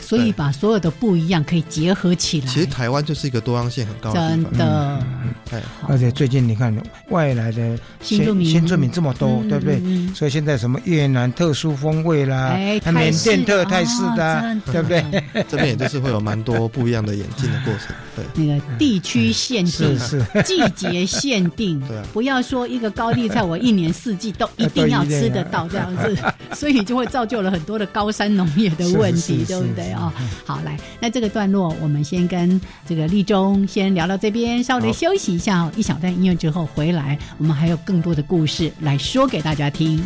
B: 所以把所有的不一样可以结合起来。
E: 其实台湾就是一个多样性很高的
B: 地方，真的，
E: 哎，
C: 而且最近你看外来的
B: 新住民。
C: 新住民这么多，对不对？所以现在什么越南特殊风味啦，缅甸特泰式的，对不对？
E: 这边也就是会有蛮多不一样的演进的过程，对，
B: 那个地区限定
C: 是
B: 季节限定，
E: 对，
B: 不要说一个高。地菜我一年四季 都一定要吃得到这样子，所以就会造就了很多的高山农业的问题，对不对啊？好，来，那这个段落我们先跟这个立中先聊到这边，稍微休息一下，一小段音乐之后回来，我们还有更多的故事来说给大家听。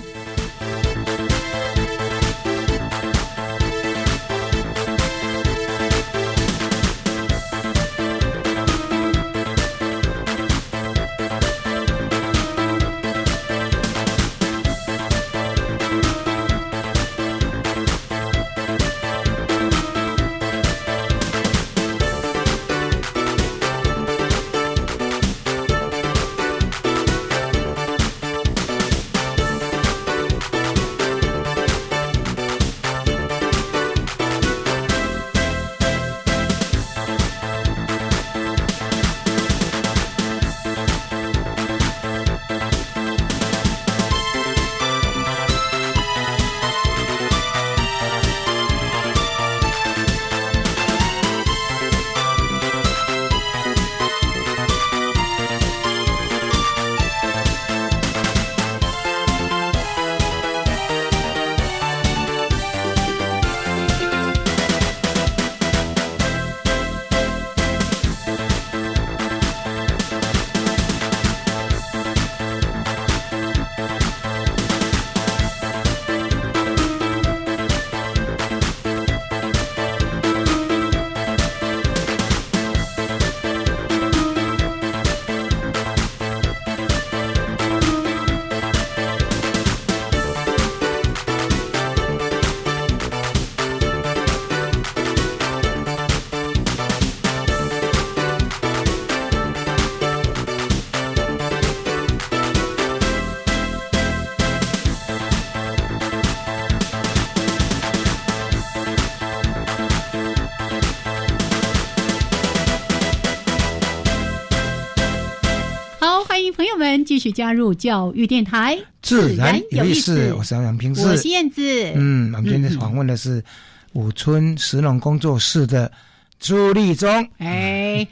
B: 加入教育电台，
C: 自然有意思。我是杨平，
B: 我是燕子。
C: 嗯，我们今天访问的是五村石农工作室的朱立忠。
B: 哎，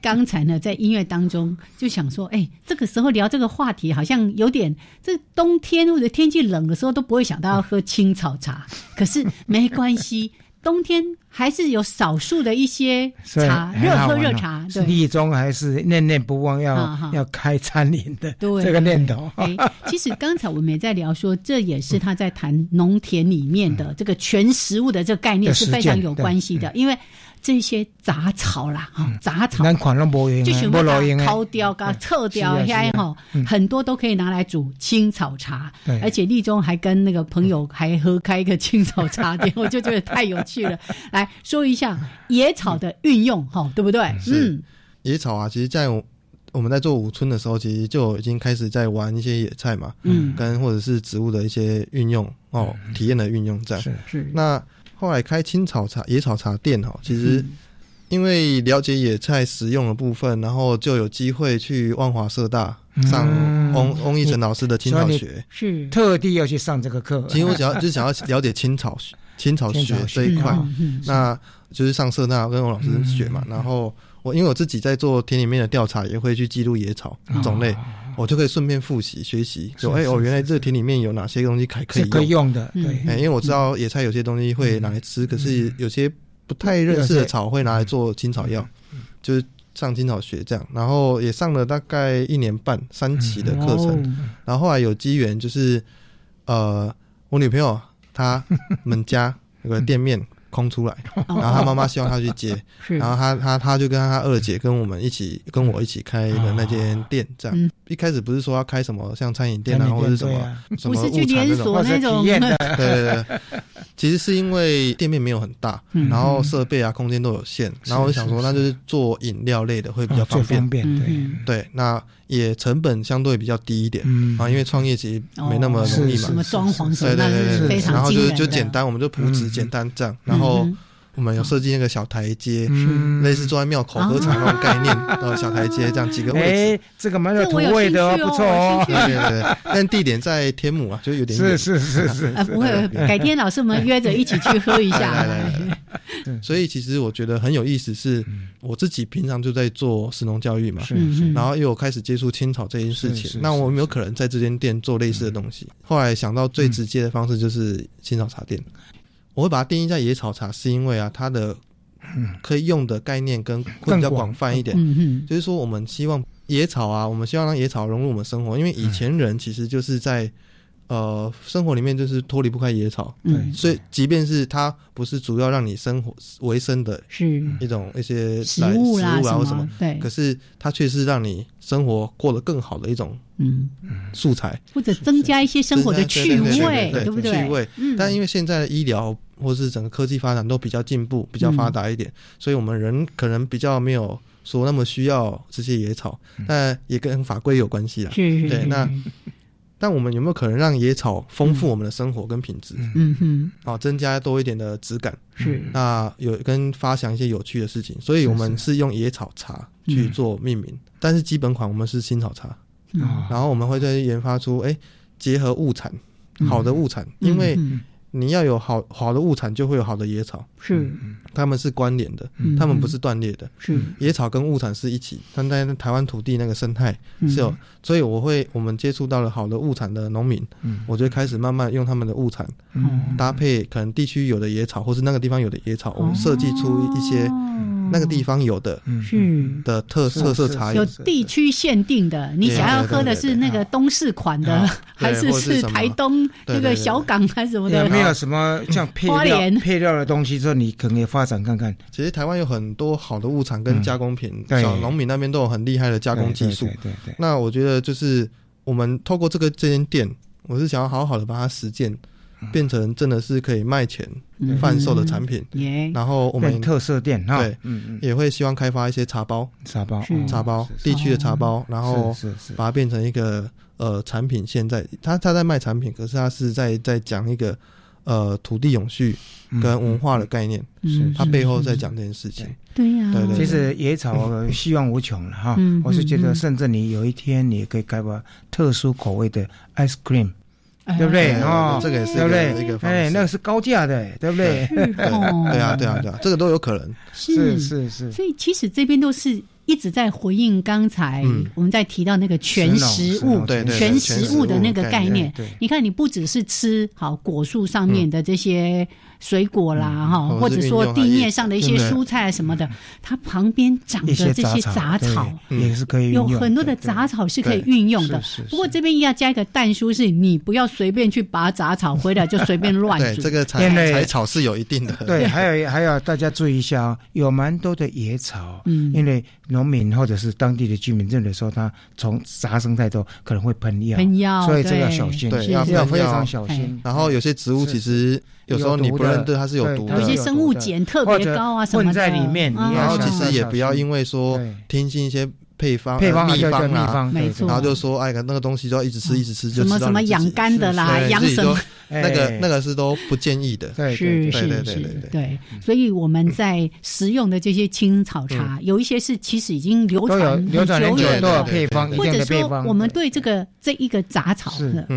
B: 刚才呢，在音乐当中就想说，哎，这个时候聊这个话题，好像有点这冬天或者天气冷的时候都不会想到要喝青草茶，可是没关系。冬天还是有少数的一些茶，热喝热茶。对，
C: 立中还是念念不忘要要开餐饮的这个念头。
B: 哎，其实刚才我们也在聊说，这也是他在谈农田里面的这个全食物的这个概念是非常有关系的，因为。这些杂草啦，哈，杂草，就全部把它掏掉、给它撤掉，下哈，很多都可以拿来煮青草茶。而且立中还跟那个朋友还合开一个青草茶店，我就觉得太有趣了。来说一下野草的运用，哈，对不对？
E: 嗯，野草啊，其实在我们在做五村的时候，其实就已经开始在玩一些野菜嘛，嗯，跟或者是植物的一些运用哦，体验的运用这样。
B: 是是，
E: 那。后来开青草茶、野草茶店哈，其实因为了解野菜食用的部分，然后就有机会去万华社大上翁翁义成老师的青草学，
B: 是。
C: 特地要去上这个课。
E: 其实我想要就想要了解青草 青草学这一块，那就是上社大跟翁老师学嘛。然后我因为我自己在做田里面的调查，也会去记录野草种类。我就可以顺便复习学习，就哎，我原来这个田里面有哪些东西可以
C: 可以用。的，对，
E: 哎，因为我知道野菜有些东西会拿来吃，可是有些不太认识的草会拿来做青草药，就是上青草学这样，然后也上了大概一年半三期的课程，然后后来有机缘就是，呃，我女朋友她们家有个店面。空出来，然后他妈妈希望他去接，然后他他他就跟他二姐跟我们一起跟我一起开的那间店，这样。一开始不是说要开什么像餐饮店啊或者什么什么物产
B: 那种，对
E: 对对，其实是因为店面没有很大，然后设备啊空间都有限，然后我就想说那就是做饮料类的会比较
C: 方
E: 便，对。对，那也成本相对比较低一点啊，因为创业其实没那么容易嘛，
B: 什么装潢什么
E: 的，
B: 非常
E: 然后就就简单，我们就铺纸简单这样，然后。后我们有设计那个小台阶，类似坐在庙口喝茶那种概念，然 后小台阶这样几个位置，
C: 这个蛮有土味的哦，不错哦。
E: 对对对，但地点在天母啊，就有点
C: 是是是是
B: 啊，不会，改天老师们约着一起去喝一下。
E: 来来来，所以其实我觉得很有意思，是我自己平常就在做食农教育嘛，然后又开始接触青草这件事情，那我有没有可能在这间店做类似的东西？后来想到最直接的方式就是青草茶店。我会把它定义在野草茶，是因为啊，它的可以用的概念跟会比较广。泛一点。就是说，我们希望野草啊，我们希望让野草融入我们生活，因为以前人其实就是在呃生活里面就是脱离不开野草。嗯，所以即便是它不是主要让你生活为生的，
B: 是
E: 一种一些
B: 食物啦
E: 或什
B: 么，对，
E: 可是它却是让你生活过得更好的一种。嗯，素材
B: 或者增加一些生活的趣味，对不对？
E: 趣味。但因为现在的医疗或是整个科技发展都比较进步、比较发达一点，所以我们人可能比较没有说那么需要这些野草，但也跟法规有关系啊。对，那但我们有没有可能让野草丰富我们的生活跟品质？
B: 嗯。哼，
E: 啊，增加多一点的质感。
B: 是，
E: 那有跟发想一些有趣的事情，所以我们是。用野草茶去做命名，但是基本款我们是青草茶。然后我们会再研发出，哎，结合物产，好的物产，因为你要有好好的物产，就会有好的野草，
B: 是，
E: 他们是关联的，他们不是断裂的，
B: 是，
E: 野草跟物产是一起，但在台湾土地那个生态是有，所以我会，我们接触到了好的物产的农民，我就开始慢慢用他们的物产，搭配可能地区有的野草，或是那个地方有的野草，我们设计出一些。那个地方有的
B: 是
E: 的特特色茶饮，
B: 有地区限定的。你想要喝的是那个东市款的，还是是台东那个小港还是什么的？
C: 没有什么像配料配料的东西，说你可以发展看看。
E: 其实台湾有很多好的物产跟加工品，小农民那边都有很厉害的加工技术。
C: 对对。
E: 那我觉得就是我们透过这个这间店，我是想要好好的把它实践。变成真的是可以卖钱贩售的产品，然后我们
C: 特色店
E: 对，也会希望开发一些茶包、
C: 茶包、
E: 茶包地区的茶包，然后把它变成一个呃产品。现在。他他在卖产品，可是他是在在讲一个呃土地永续跟文化的概念，
B: 是
E: 它背后在讲这件事情。
B: 对。呀，
E: 对对，
C: 其实野草希望无穷了哈。
B: 嗯
C: 我是觉得，甚至你有一天你可以开发特殊口味的 ice cream。
B: 哎
C: 对不对？
E: 对
C: 哦，
E: 这个也是一
C: 对不
E: 个
C: 对？
E: 一个
C: 哎，那个是高价的，对不对？
E: 对啊，对啊，对啊，这个都有可能。
C: 是是是，
B: 所以其实这边都是一直在回应刚才
E: 嗯
B: 我们在提到那个全食物、全食物的那个概念。你看，你不只是吃好果树上面的这些水果啦，哈、
E: 嗯
B: 或者说地面上的一些蔬菜什么的，它旁边长的这些
C: 杂
B: 杂草。
C: 也是可以
B: 有很多的杂草是可以运用的。不过这边要加一个淡书，是你不要随便去拔杂草回来就随便乱
E: 对，
B: 煮。
E: 这个采
C: 因为
E: 采草是有一定的。
C: 对，还有还有大家注意一下哦，有蛮多的野草，
B: 嗯。
C: 因为农民或者是当地的居民认为说它从杂生太多可能会喷药，
B: 喷药
C: 所以这个要小心，
E: 对
B: 是是
C: 要非常小心。
E: 然后有些植物其实有时候你不认得它是有毒的，
B: 有一些生物碱特别高啊什么，
C: 混在里面，
E: 然后其实也不要因为说听信一些配方
C: 配方
E: 呃秘方啊，
B: 没错
E: 然后就说哎，那个东西就要一直吃，一直吃，就
B: 什么什么养肝的啦，养什么
E: 自己都 那个
C: 哎。
E: 那个是都不建议的。
C: 对
B: 是
C: 对
B: 是是
E: 对对对对。
B: 对，所以我们在食用的这些青草茶，有一些是其实已经流传
C: 流传很久
B: 远的。
C: 配方，
B: 或者。说，我们对这个这一个杂草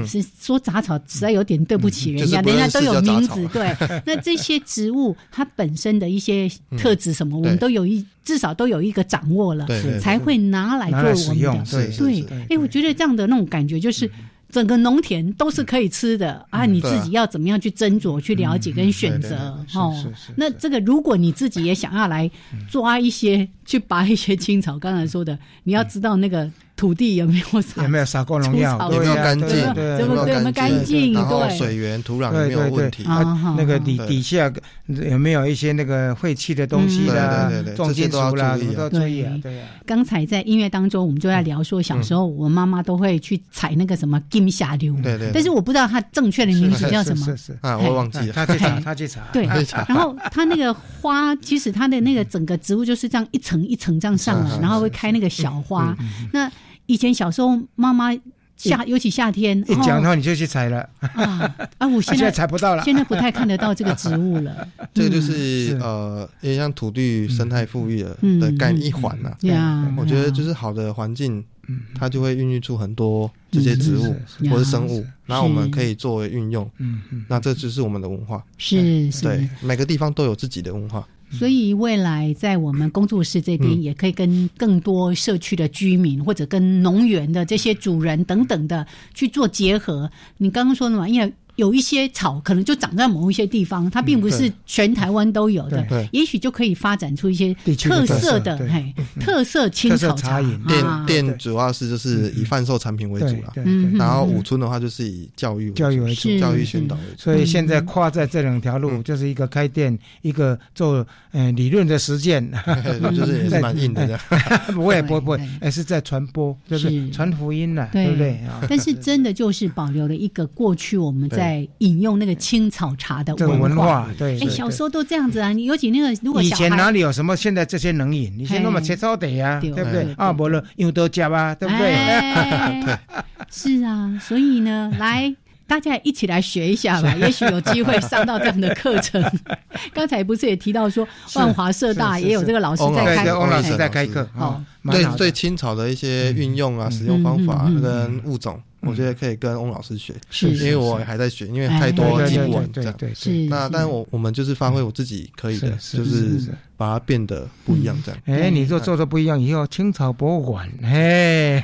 C: 是
B: 说杂草实在有点对不起人家，人家都有名字。对，那这些植物它本身的一些特质什么，我们都有一至少都有一个掌握了才会拿来做我们的。
C: 用对
B: 哎，我觉得这样的那种感觉就是。整个农田都是可以吃的啊！你自己要怎么样去斟酌、去了解跟选择哦？那这个，如果你自己也想要来抓一些、去拔一些青草，刚才说的，你要知道那个土地有没有撒
C: 有没有撒过农药
E: 有没有干净？
C: 对
B: 有没有干净
E: 然后
B: 对
E: 水源、土壤有没有问题？
B: 啊
C: 啊，那个底
E: 对
C: 底下有没有一些那个废弃的东西啦
E: 嗯对对对对？
C: 重金属啦，
E: 这些都要注意
C: 对呀。
B: 刚才在音乐当中，我们就在聊说，小时候我妈妈都会去采那个什么金霞流，
E: 对对对
B: 但是我不知道它正确的名字叫什么。
E: 啊，我忘记了。
C: 他去查，他去查。
B: 对 然后它那个花，其实它的那个整个植物就是这样一层一层这样上来，然后会开那个小花。
C: 嗯
B: 那以前小时候妈妈夏，尤其夏天，
C: 一讲的
B: 哦。
C: 话你就去采了，
B: 啊啊，我现
C: 现在
B: 在
C: 采不到了。
B: 现在不太看得到这个植物了。
E: 这个就
B: 嗯
E: 是
C: 是
E: 呃，也像土地生态富裕的
B: 嗯。
E: 的概念一环呐。
B: 呀，
E: 我觉得就是好的环境，
C: 嗯。
E: 它就会孕育出很多这些植物或是生物
B: 是，
E: 然后我们可以作为运用。
C: 嗯。嗯，
E: 那这就是我们的文化。
B: 是是。
E: 对，每个地方都有自己的文化。
B: 所以未来在我们工作室这边，
E: 嗯
B: 也可以跟更多社区的居民或者跟农园的这些主人等等的去做结合。你刚刚说的嘛，因为。有一些草可能就长在某一些地方，它并不是全台湾都有的，
E: 嗯对。
B: 也许就可以发展出一些特
C: 特色
B: 色的
C: 对。
B: 嘿特色青草
C: 茶饮
B: 啊。
E: 店店主要是就是以贩售产品为主啦，
C: 对
B: 嗯。
E: 然后五村的话就是以教育
C: 教育为主。
E: 教育宣导为主。
C: 所以现在跨在这两条路，
E: 嗯。
C: 就是一个开店，一个做呃理论的实践，
E: 就是也是蛮硬的。
C: 不会不会不会
B: 对，
C: 而是在传播，就是
B: 是。
C: 传福音了，
B: 对。
C: 对不对？啊？
B: 但是真的就是保留了一个过去我们在饮用那个青草茶的
C: 这个文化，对。
B: 哎，
C: 对
B: 小时候都这样子啊！你尤其那个，如果
C: 以前哪里有什么现在这些能饮？以前那么切草地啊，
B: 对
C: 对不对
B: 对？
C: 啊，无了又多加啊，对不对？
B: 哎 是啊，所以呢，来。大家一起来学一下吧，也许有机会上到这样的课程。刚才不是也提到说，万华社大也有这个老师在开
C: 对对，翁老师在开课，
B: 哦
C: 哦，蛮
E: 对对青草的一些运用啊、
C: 嗯
E: 使用方法跟物种，我觉得可以跟翁老师学，
B: 是
E: 因为我还在学，因为
B: 哎
E: 太多
C: 对
E: 记不
C: 对对对
E: 完这样。
C: 对
B: 是。
E: 那但是我我们就是发挥我自己可以的，就是把它变得不一样这样。
C: 哎，你做做的不一样，以后清朝博物馆，嘿，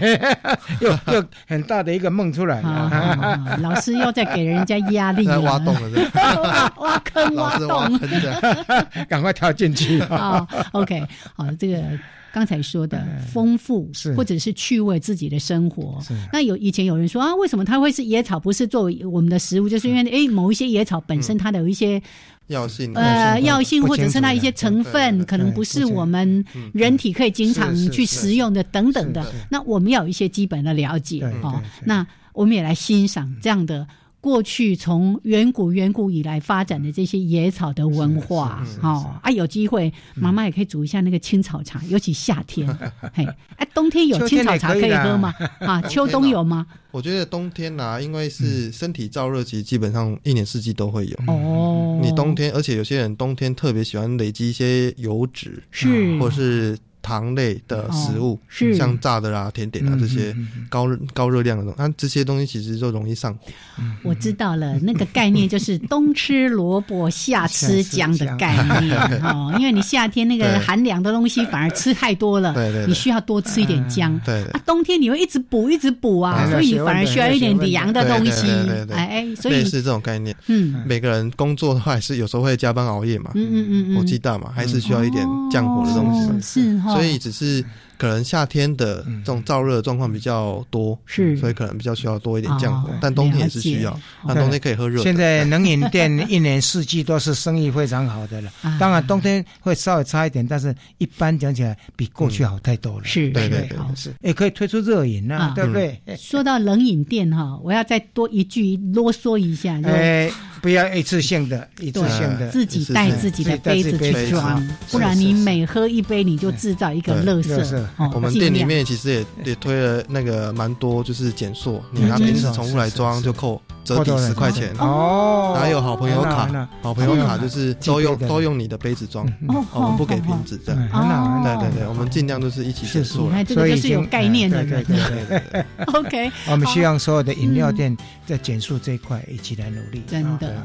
C: 又 又很大的一个梦出来
B: 好
C: 了。
B: 老师又在给人家压力
E: 挖洞了，
B: 挖坑挖
E: 老师挖
B: 洞。
C: 赶快跳进去
B: 啊。OK，好，这个。刚才说的丰富，
C: 是
B: 或者是趣味自己的生活。那有以前有人说啊，为什么它会是野草，不是作为我们的食物？就是因为诶，某一些野草本身它的有一些
E: 药性
B: 呃药性，或者是它一些成分，可能不是我们
E: 嗯
B: 人体可以经常去食用的等等的。那我们要有一些基本的了解哦。那我们也来欣赏这样的过去从远古远古以来发展的这些野草的文化，哦啊，有机会妈妈也可以煮一下那个青草茶，尤其夏天，嘿，哎，冬天有青草茶可以喝吗？啊，秋冬有吗？
E: 我觉得冬天呐，因为是身体燥热，其实基本上一年四季都会有。
B: 哦，
E: 你冬天，而且有些人冬天特别喜欢累积一些油脂，
B: 是，
E: 或是。糖类的食物，
B: 是
E: 像炸的啦、甜点啊这些高高热量的东西，那这些东西其实就容易上火。
B: 我知道了，那个概念就是 冬吃萝卜夏吃姜的概念哦，因为你夏天那个寒凉的东西反而吃太多了，
E: 对对，
B: 你需要多吃一点姜。
E: 对
B: 啊，冬天你会一直补一直补啊，所以你反而需要一点凉的东西。哎哎，所以
E: 是这种概念。
B: 嗯，
E: 每个人工作的话是有时候会加班熬夜嘛，
B: 嗯嗯嗯，
E: 火气大嘛，还是需要一点降火的东
B: 西。是。
E: 所以只是可能夏天的这种燥热状况比较多，
B: 是，
E: 所以可能比较需要多一点降火，但冬天也是需要，那冬天可以喝热。
C: 现在冷饮店一年四季都是生意非常好的了，当然冬天会稍微差一点，但是一般讲起来比过去好太多了。
B: 是，
E: 对对对，
C: 是，也可以推出热饮啊，对不对？
B: 说到冷饮店哈，我要再多一句啰嗦一下，
C: 哎。不要一次性的，一次性的，
B: 自己带自己的杯子去装，不然你每喝一杯你就制造一个垃圾。
E: 我们店里面其实也也推了那个蛮多，就是减塑，你拿瓶子重复来装就扣折抵十块钱
C: 哦。
E: 还有好朋友卡，好朋友卡就是都用都用你的杯子装，我们不给瓶子的。对对对，我们尽量都是一起减塑。
B: 这个就是有概念的。
C: 对对对。
B: OK，
C: 我们希望所有的饮料店在减塑这一块一起来努力。
B: 真的。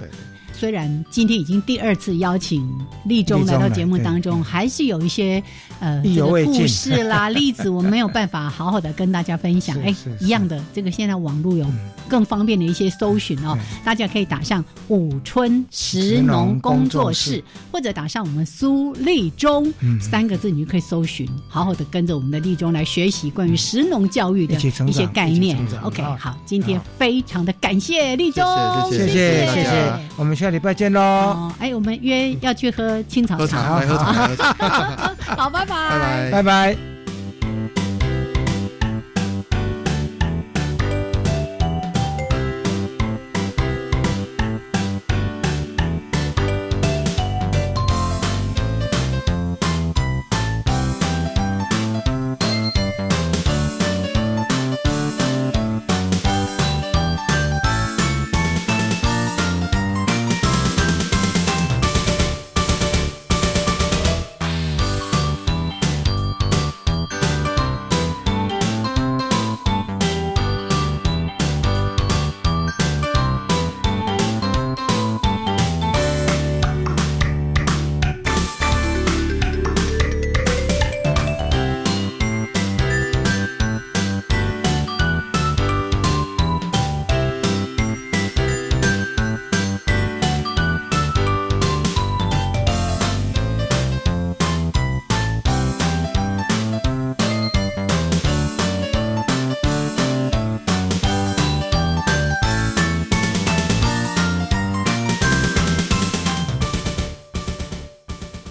B: 虽然今天已经第二次邀请立中来到节目当中，还是有一些呃这个故事啦、例子，我没有办法好好的跟大家分享。哎，一样的，这个现在网络有更方便的一些搜寻哦，大家可以打上“五春石农工作室”或者打上我们苏立中三个字，你就可以搜寻，好好的跟着我们的立中来学习关于石农教育的一些概念。OK，好，今天非常的感谢立中，
E: 谢
C: 谢谢谢，我们下礼拜见喽！
B: 哎，我们约要去喝青草
E: 茶，喝茶，喝茶，
B: 好，拜拜，
E: 拜拜，
C: 拜拜。